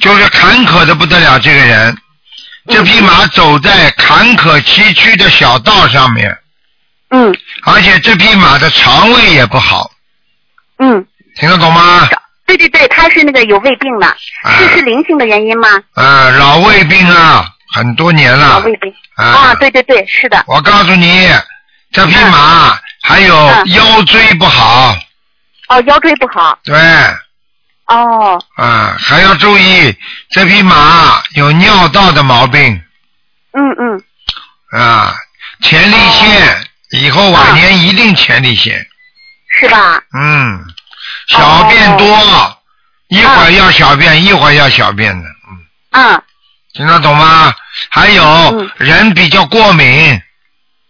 就是坎坷的不得了。这个人，这匹马走在坎坷崎岖的小道上面，嗯。而且这匹马的肠胃也不好，嗯，听得懂吗？对对对，他是那个有胃病的，是是灵性的原因吗？啊，老胃病啊，很多年了。老胃病。啊。啊，对对对，是的。我告诉你，这匹马还有嗯。腰椎不好，哦，腰椎不好。对，哦。啊，还要注意，这匹马有尿道的毛病。嗯嗯，啊，前列腺，以后晚年一定前列腺，是吧？嗯，小便多，一会儿要小便，一会儿要小便的，嗯，嗯。听得懂吗？还有、嗯。人比较过敏，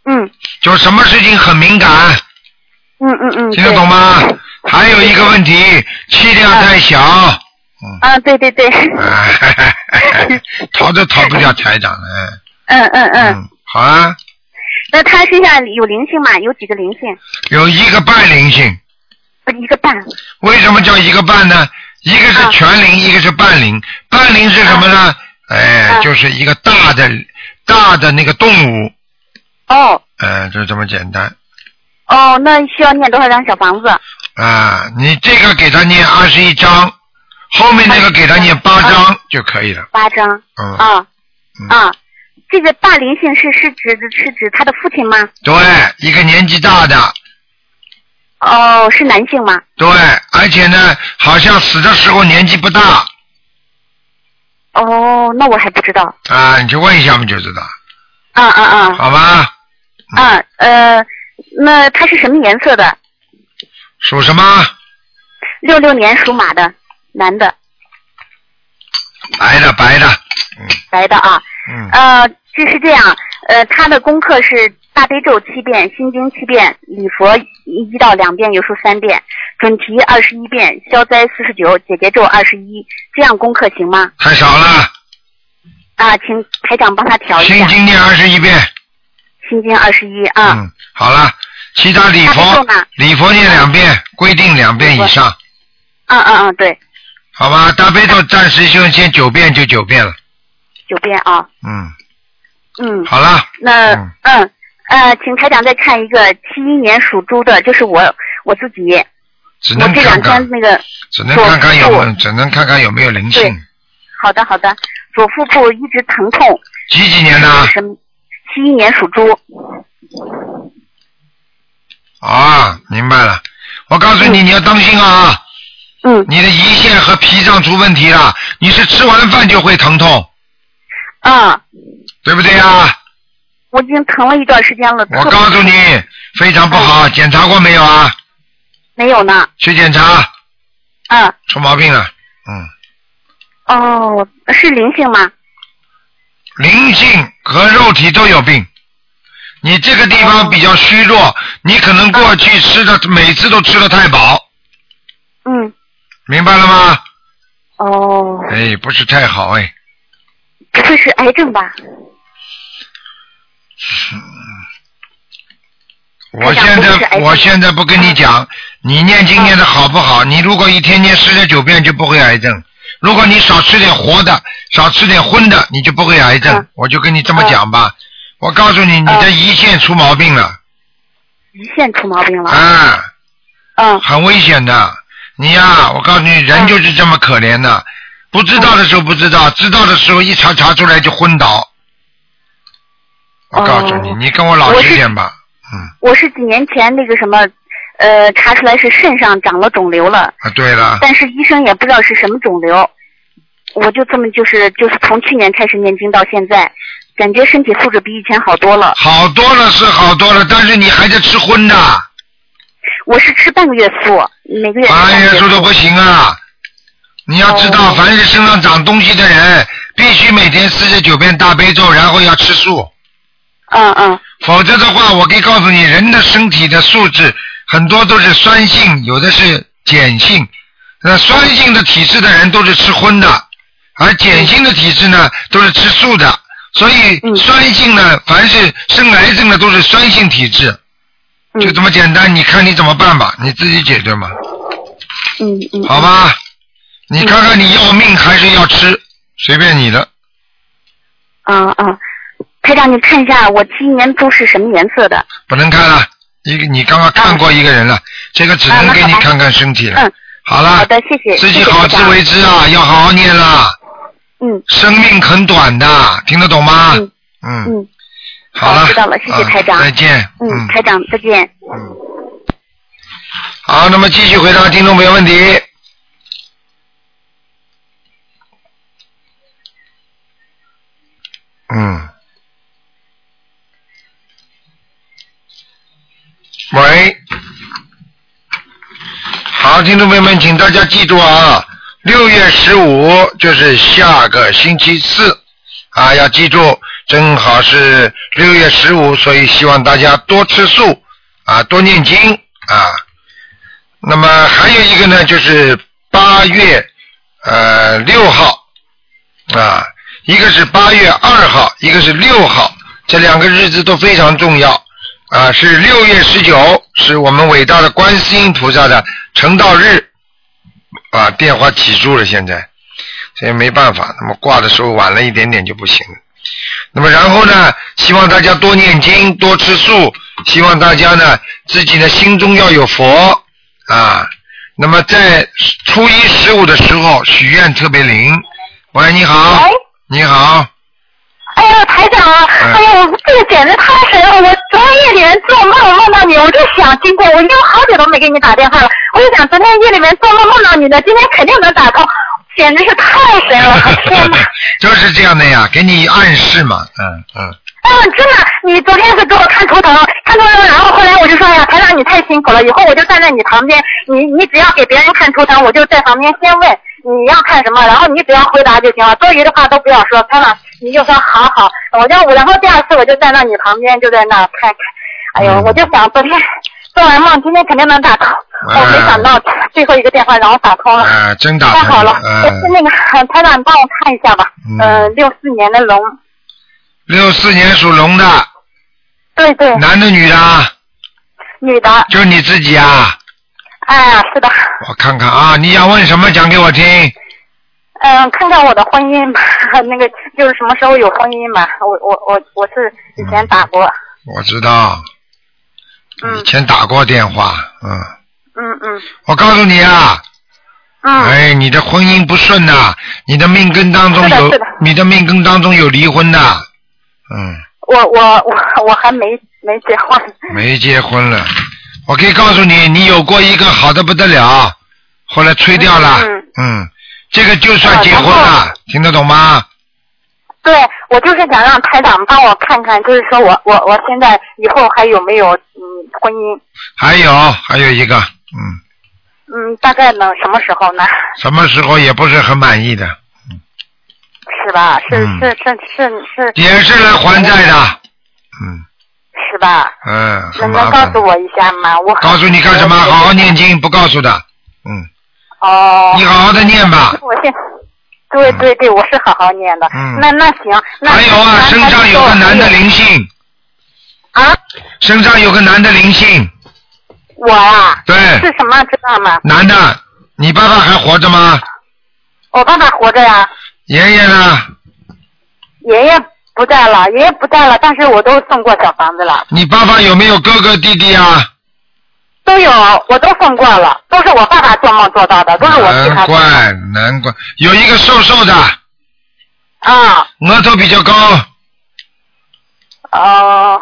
嗯。就什么事情很敏感，嗯嗯嗯，听得懂吗？还有一个问题，气量太小，啊，对对对，啊，[LAUGHS] 逃都逃不掉台长了。嗯嗯嗯，嗯，好啊，那他身上有灵性吗？有几个灵性？有一个半灵性，呃一个半。为什么叫一个半呢？一个是全龄，一个是半龄。半龄是什么呢？哎，就是一个大的大的那个动物，哦呃，就这么简单哦，那需要念多少张小房子？啊。你这个给他念二十一张，后面那个给他念八张就可以了。八张。嗯，啊啊，这个大灵性是是指是指他的父亲吗？对，一个年纪大的，哦，是男性吗？对，而且呢，好像死的时候年纪不大哦，那我还不知道。啊，你去问一下嘛就知道，啊啊啊好吧？啊呃，那他是什么颜色的？属什么？六六年属马的男的，白的，白的，白的啊。嗯，呃，这是这样，呃，他的功课是大悲咒七遍，心经七遍，礼佛一一到两遍，有时候三遍，准提二十一遍，消灾四十九，解结咒二十一，这样功课行吗？太少了，啊，请台长帮他调一下。心经念二十一遍，心经二十一啊。嗯，好了，其他礼佛礼佛念两遍，规定两遍以上，嗯嗯嗯，对，好吧？大悲咒暂时就先九遍就九遍了，九遍啊。嗯，嗯。好了，那嗯。嗯呃，请台长再看一个七一年属猪的，就是我我自己，只能我这两看看天，那个只能看看有没有，只能看看有没有灵对性。好的好的，左腹部一直疼痛。几几年的？什么？七一年属猪。啊，明白了。我告诉你，你要当心啊！嗯。你的胰腺和脾脏出问题了，你是吃完饭就会疼痛，啊，对不对呀？我已经疼了一段时间了。我告诉你，非常不好，检查过没有啊？没有呢。去检查，嗯。出毛病了。嗯，哦，是灵性吗？灵性和肉体都有病。你这个地方比较虚弱，你可能过去吃的每次都吃的太饱，嗯。明白了吗？哦，哎，不是太好哎。不会是癌症吧？我现在我现在不跟你讲，你念经念的好不好？你如果一天念十点九遍就不会癌症。如果你少吃点活的，少吃点荤的，你就不会癌症。我就跟你这么讲吧。我告诉你，你的胰腺出毛病了，胰腺出毛病了。啊，嗯。很危险的。你呀、我告诉你，人就是这么可怜的，不知道的时候不知道，知道的时候一查查出来就昏倒。我告诉你，你跟我老实一点吧。嗯我是几年前那个什么，呃，查出来是肾上长了肿瘤了，啊，对了，但是医生也不知道是什么肿瘤。我就这么就是就是从去年开始念经到现在，感觉身体素质比以前好多了。好多了是好多了，但是你还在吃荤呐，我是吃半个月素，每个月半个月月素都不行啊！你要知道，哦凡是身上长东西的人，必须每天四十九遍大悲咒，然后要吃素，嗯嗯否则的话，我可以告诉你，人的身体的素质很多都是酸性，有的是碱性。那酸性的体质的人都是吃荤的，而碱性的体质呢都是吃素的。所以嗯酸性呢，凡是生癌症的都是酸性体质，嗯就这么简单。你看你怎么办吧，你自己解决嘛，嗯嗯。好吧？你看看你要命还是要吃，随便你的。嗯嗯，台长，你看一下我今年猪是什么颜色的？不能看了，一个你刚刚看过一个人了，这个只能给你看看身体了。嗯，好了，好的，谢谢。自己好自为之啊，要好好念啦。嗯生命很短的，听得懂吗？嗯嗯，嗯好了，好知道了谢谢啊台长再见。嗯，台长再见。嗯。好，那么继续回答听众朋友问题。嗯。喂。好，听众朋友们，请大家记住啊，六月十五就是下个星期四啊，要记住，正好是六月十五，所以希望大家多吃素啊，多念经啊。那么还有一个呢，就是八月呃六号啊，一个是八月二号，一个是六号，这两个日子都非常重要啊。是六月十九，是我们伟大的观世音菩萨的成道日啊。电话起住了，现在所以没办法，那么挂的时候晚了一点点就不行了。那么然后呢，希望大家多念经，多吃素，希望大家呢自己的心中要有佛啊。那么在初一十五的时候许愿特别灵。喂，你好。你好。哎呀，台长，啊哎呀，这个简直太神了！我昨天夜里面做梦梦到你，我就想经过，我因为好久都没给你打电话了，我就想昨天夜里面做梦梦到你的，今天肯定能打通，简直是太神了！天哪！[LAUGHS] 就是这样的呀，给你暗示嘛，嗯嗯。嗯，真的，你昨天是给我看图腾，看图腾，然后后来我就说，哎呀，台长你太辛苦了，以后我就站在你旁边，你你只要给别人看图腾，我就在旁边先问你要看什么，然后你只要回答就行了，多余的话都不要说，台长你就说好好，我就然后第二次我就站到你旁边，就在那儿看看，哎呦，嗯我就想昨天做完梦，今天肯定能打通，哎我没想到最后一个电话让我打通了。啊，真打通太好了，嗯我是那个台长，你帮我看一下吧。嗯呃，六四年的龙，六四年属龙的，对对，男的女的啊？女的。就你自己啊？哎呀，是的，我看看啊，你想问什么？讲给我听。嗯，看看我的婚姻吧，[LAUGHS] 那个就是什么时候有婚姻吧。我我我我是以前打过，我知道，嗯。以前打过电话，嗯，嗯嗯。我告诉你啊，嗯，哎，你的婚姻不顺呐、你的命根当中有的的，你的命根当中有离婚的，嗯，我我我我还没没结婚，没结婚了。我可以告诉你，你有过一个好的不得了，后来吹掉了，嗯。嗯，这个就算结婚啊了，听得懂吗？对我就是想让台长帮我看看，就是说我我我现在以后还有没有嗯婚姻，还有还有一个，嗯，嗯，大概能什么时候呢？什么时候也不是很满意的，是吧？是嗯是是是是。也是来还债的，嗯是吧？嗯，能能告诉。我一下吗？我告诉你干什么？好好念经，不告诉的，嗯，哦。你好好的念吧。我现，对对对，我是好好念的。嗯那那行，那还有啊，身上有个男的灵性，啊，身上有个男的灵性，我啊，对，是什么知道吗？男的，你爸爸还活着吗？我爸爸活着呀，爷爷呢？爷爷不在了，爷爷不在了，但是我都送过小房子了，你爸爸有没有哥哥弟弟啊？都有，我都送过了，都是我爸爸做梦做到的，都是我替他做难怪。难怪，有一个瘦瘦的，啊，额头比较高，哦，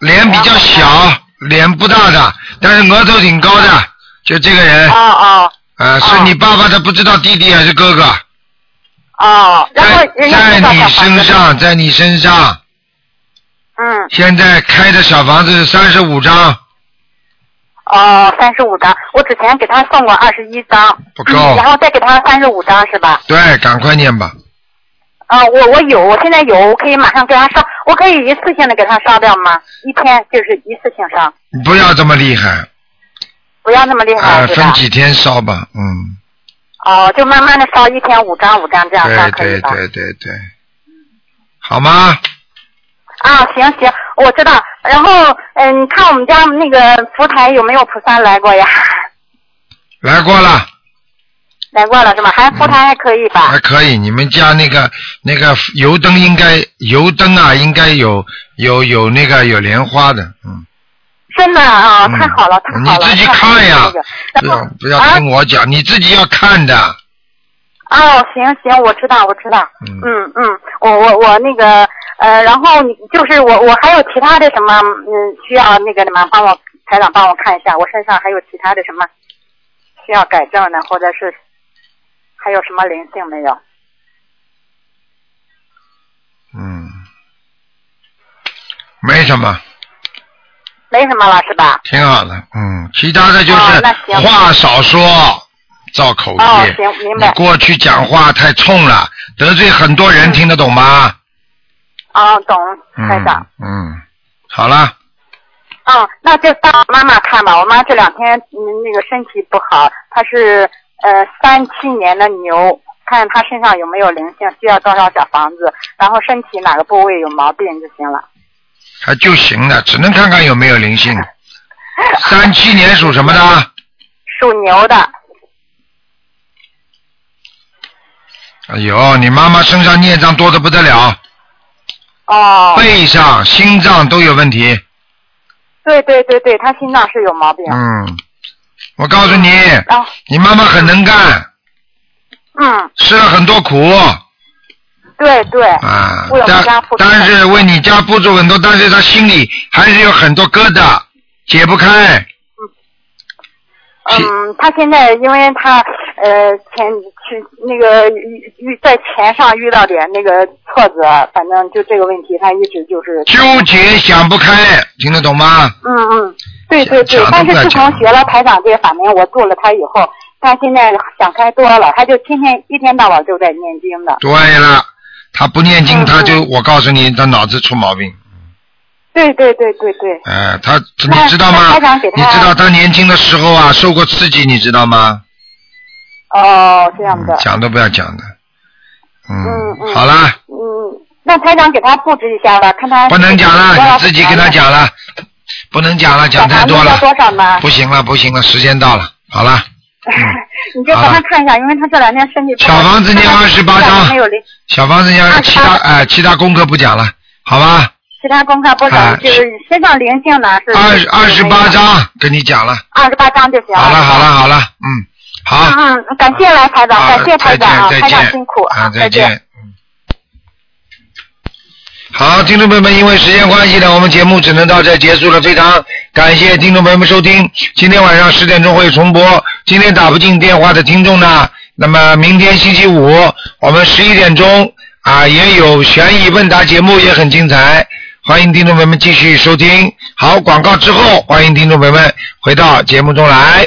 脸比较小，脸不大的，但是额头挺高的，就这个人。哦，哦。啊，是你爸爸，的不知道弟弟还是哥哥，哦，然后在人家在你知道小房子。身上，在你身上，嗯，现在开的小房子是三十五张，哦，三十五张，我之前给他送过二十一张，不够然后再给他三十五张是吧？对，赶快念吧。啊，我我有，我现在有，我可以马上给他烧，我可以一次性的给他烧掉吗？一天就是一次性烧，不要这么厉害，不要那么厉害、啊，是吧分？几天烧吧，嗯，哦，就慢慢的烧，一天五张五张这样烧对对可以吧？对对对，好吗？啊，行行，我知道。然后，嗯，你看我们家那个佛台有没有菩萨来过呀？[LAUGHS] 来过了，来过了是吗？还佛台还可以吧？还可以。你们家那个那个油灯应该油灯啊，应该有有有那个有莲花的，嗯。真的啊，嗯太好了，太好了。你自己看呀不要不要啊听我讲，你自己要看的。哦，行行，我知道，我知道。嗯嗯嗯，我我我那个呃，然后你就是我我还有其他的什么嗯需要那个什么帮我台长帮我看一下，我身上还有其他的什么需要改正的，或者是还有什么灵性没有？嗯，没什么，没什么了是吧？挺好的。嗯，其他的就是话少说，造口业。哦，行，明你白。过去讲话太冲了，得罪很多人，听得懂吗？哦，懂，嗯台长。嗯，好了，嗯，那就当我妈妈看吧。我妈这两天嗯那个身体不好，她是呃三七年的牛，看她身上有没有灵性，需要多少小房子，然后身体哪个部位有毛病就行了。还就行了，只能看看有没有灵性。[LAUGHS] 三七年属什么的？属牛的。哎呦，你妈妈身上孽障多的不得了，哦，背上、心脏都有问题。对对对对，他心脏是有毛病。嗯，我告诉你，你妈妈很能干，嗯，吃了很多苦。对对，啊但是为你家付出很多，但是她心里还是有很多疙瘩，解不开。嗯，她现在因为她呃前去那个遇遇在钱上遇到点那个挫折，反正就这个问题，他一直就是纠结想不开，听得懂吗？嗯嗯，对对对，但是自从学了台长这个法门，我做了他以后，他现在想开多了，他就天天一天到晚就在念经的。对了，他不念经，嗯他就我告诉你，他脑子出毛病。对对对对对，哎、他你知道吗那台长给？他你知道他年轻的时候啊，受过刺激，你知道吗？哦，这样的。嗯，讲都不要讲的。嗯，好啦，嗯，那台长给他布置一下吧，看他不能讲了，你自己跟他讲了，不能讲了，讲太多了？不行了，不行了，时间到了，好了，[LAUGHS] 你就帮他看一下，因为他这两天身体不好。小房子念二十八章没有灵，小房子要28其他哎、其他功课不讲了，好吧？其他功课不讲，就是身上灵性呢是二二十八，张跟你讲了，二十八张就行好了好了好了，嗯，好。嗯嗯，感谢来台长，感谢台长啊，再见辛苦啊，再再见。嗯好，听众朋友们，因为时间关系呢，我们节目只能到这结束了。非常感谢听众朋友们收听，今天晚上十点钟会重播。今天打不进电话的听众呢，那么明天星期五我们十一点钟啊也有悬疑问答节目，也很精彩，欢迎听众朋友们继续收听。好，广告之后，欢迎听众朋友们回到节目中来。